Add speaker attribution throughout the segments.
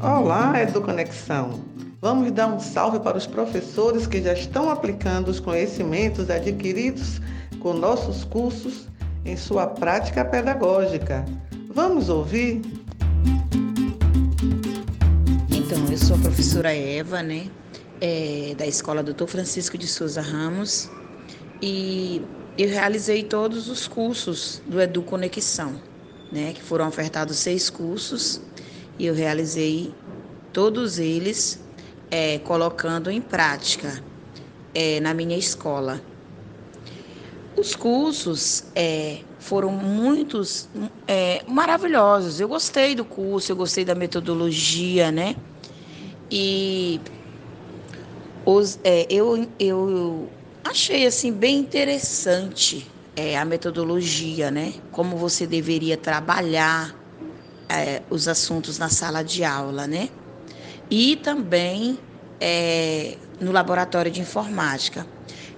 Speaker 1: Olá, EduConexão! Vamos dar um salve para os professores que já estão aplicando os conhecimentos adquiridos com nossos cursos em sua prática pedagógica. Vamos ouvir?
Speaker 2: Então, eu sou a professora Eva, né, é, da Escola Doutor Francisco de Souza Ramos, e eu realizei todos os cursos do Edu Conexão, né, que foram ofertados seis cursos, e eu realizei todos eles é, colocando em prática é, na minha escola. Os cursos é, foram muitos é, maravilhosos. Eu gostei do curso, eu gostei da metodologia, né? E os, é, eu, eu achei assim bem interessante é, a metodologia, né? Como você deveria trabalhar é, os assuntos na sala de aula, né? E também é, no laboratório de informática.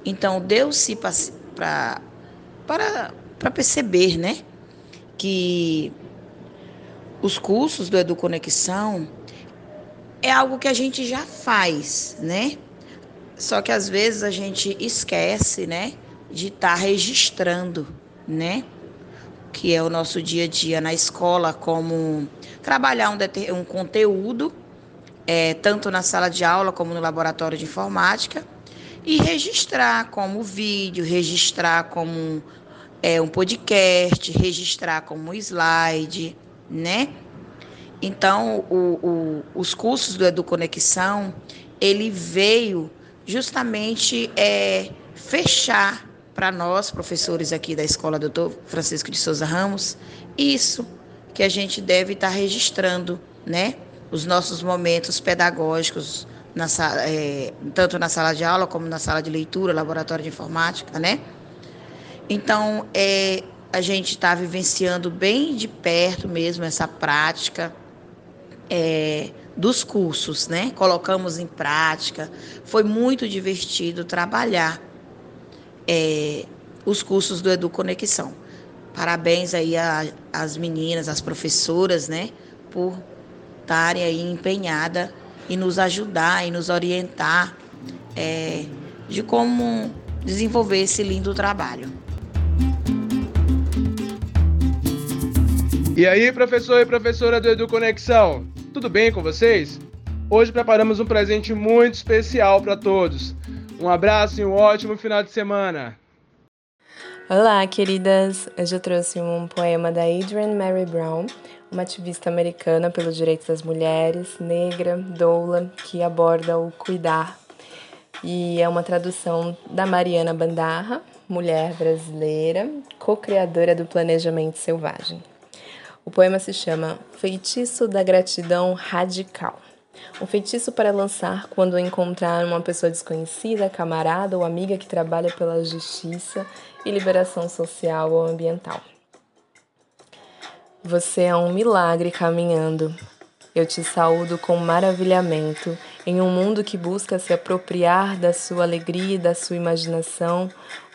Speaker 2: Então, deu-se para para perceber, né, que os cursos do EduConexão é algo que a gente já faz, né? Só que às vezes a gente esquece, né, de estar tá registrando, né? Que é o nosso dia a dia na escola, como trabalhar um, um conteúdo, é, tanto na sala de aula como no laboratório de informática, e registrar como vídeo, registrar como é, um podcast, registrar como slide, né? Então, o, o, os cursos do EduConexão, ele veio justamente é, fechar para nós, professores aqui da Escola Doutor Francisco de Souza Ramos, isso que a gente deve estar tá registrando, né? Os nossos momentos pedagógicos, na, é, tanto na sala de aula como na sala de leitura, laboratório de informática, né? Então, é, a gente está vivenciando bem de perto mesmo essa prática é, dos cursos, né? Colocamos em prática. Foi muito divertido trabalhar é, os cursos do Edu Conexão. Parabéns aí às meninas, às professoras, né? Por estarem aí empenhadas e nos ajudar e nos orientar é, de como desenvolver esse lindo trabalho.
Speaker 3: E aí, professor e professora do Edu Conexão, tudo bem com vocês? Hoje preparamos um presente muito especial para todos. Um abraço e um ótimo final de semana.
Speaker 4: Olá, queridas! Hoje eu trouxe um poema da Adrienne Mary Brown, uma ativista americana pelos direitos das mulheres, negra, doula, que aborda o cuidar. E é uma tradução da Mariana Bandarra, mulher brasileira, co-criadora do Planejamento Selvagem. O poema se chama Feitiço da Gratidão Radical. Um feitiço para lançar quando encontrar uma pessoa desconhecida, camarada ou amiga que trabalha pela justiça e liberação social ou ambiental. Você é um milagre caminhando. Eu te saúdo com maravilhamento em um mundo que busca se apropriar da sua alegria e da sua imaginação.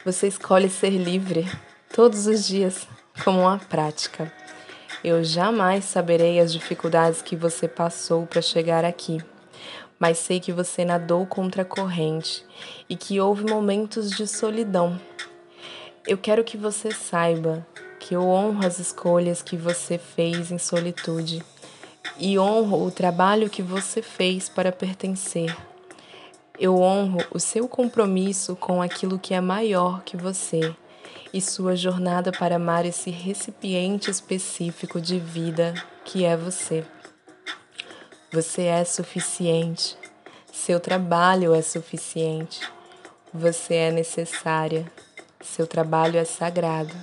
Speaker 4: Você escolhe ser livre todos os dias como uma prática. Eu jamais saberei as dificuldades que você passou para chegar aqui, mas sei que você nadou contra a corrente e que houve momentos de solidão. Eu quero que você saiba que eu honro as escolhas que você fez em solitude e honro o trabalho que você fez para pertencer. Eu honro o seu compromisso com aquilo que é maior que você e sua jornada para amar esse recipiente específico de vida que é você. Você é suficiente. Seu trabalho é suficiente. Você é necessária. Seu trabalho é sagrado.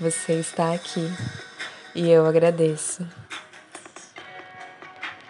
Speaker 4: Você está aqui e eu agradeço.